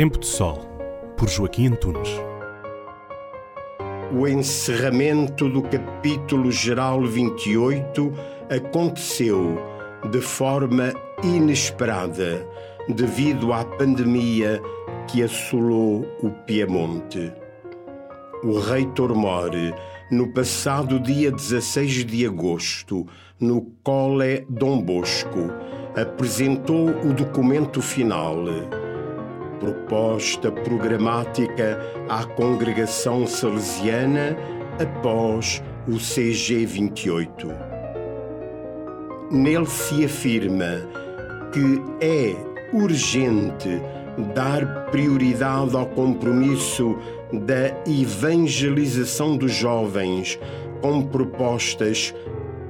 Tempo de Sol, por Joaquim Antunes. O encerramento do capítulo geral 28 aconteceu de forma inesperada devido à pandemia que assolou o Piemonte. O reitor More, no passado dia 16 de agosto, no Cole Dom Bosco, apresentou o documento final, proposta programática à congregação salesiana após o CG 28. Nele se afirma que é urgente dar prioridade ao compromisso da evangelização dos jovens com propostas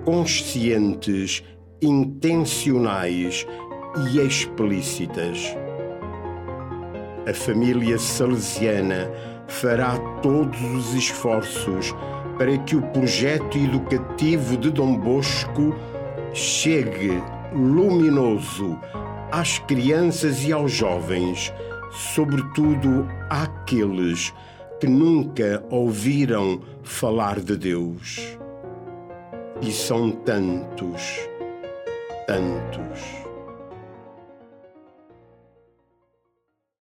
conscientes, intencionais e explícitas. A família salesiana fará todos os esforços para que o projeto educativo de Dom Bosco chegue luminoso às crianças e aos jovens, sobretudo àqueles que nunca ouviram falar de Deus. E são tantos, tantos.